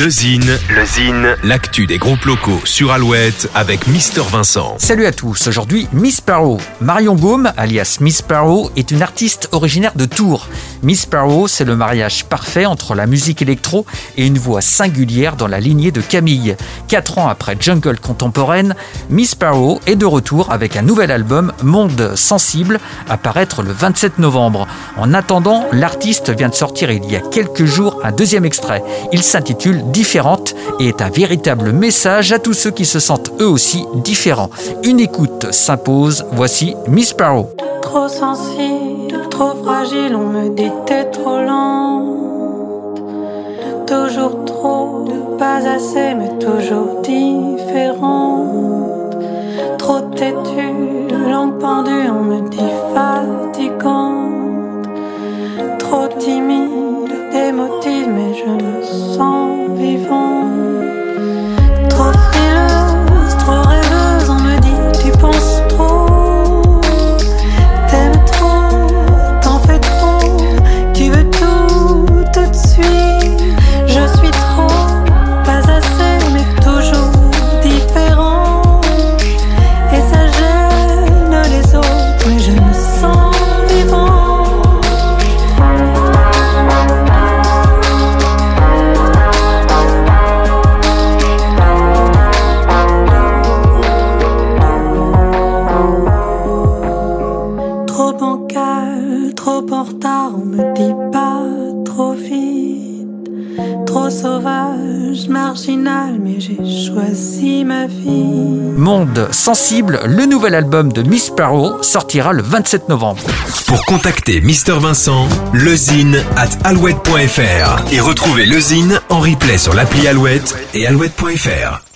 Le Zine, le Zine, l'actu des groupes locaux sur Alouette avec Mister Vincent. Salut à tous, aujourd'hui Miss Sparrow. Marion Gaume, alias Miss Sparrow, est une artiste originaire de Tours. Miss Sparrow, c'est le mariage parfait entre la musique électro et une voix singulière dans la lignée de Camille. Quatre ans après Jungle contemporaine, Miss Sparrow est de retour avec un nouvel album, Monde Sensible, à paraître le 27 novembre. En attendant, l'artiste vient de sortir il y a quelques jours un deuxième extrait. Il s'intitule Différente et est un véritable message à tous ceux qui se sentent eux aussi différents. Une écoute s'impose. Voici Miss Sparrow. Trop sensible, trop fragile, on me dit t'es trop lente. Toujours trop, pas assez, mais toujours différente. Trop têtue, langue pendue, on me dit fatigante. Trop timide, émotive, mais je me trop en retard, on me dit pas trop vite. Trop sauvage, marginal, mais j'ai choisi ma vie. Monde Sensible, le nouvel album de Miss Sparrow, sortira le 27 novembre. Pour contacter Mister Vincent, lezine at alouette.fr et retrouver le Zine en replay sur l'appli Alouette et alouette.fr.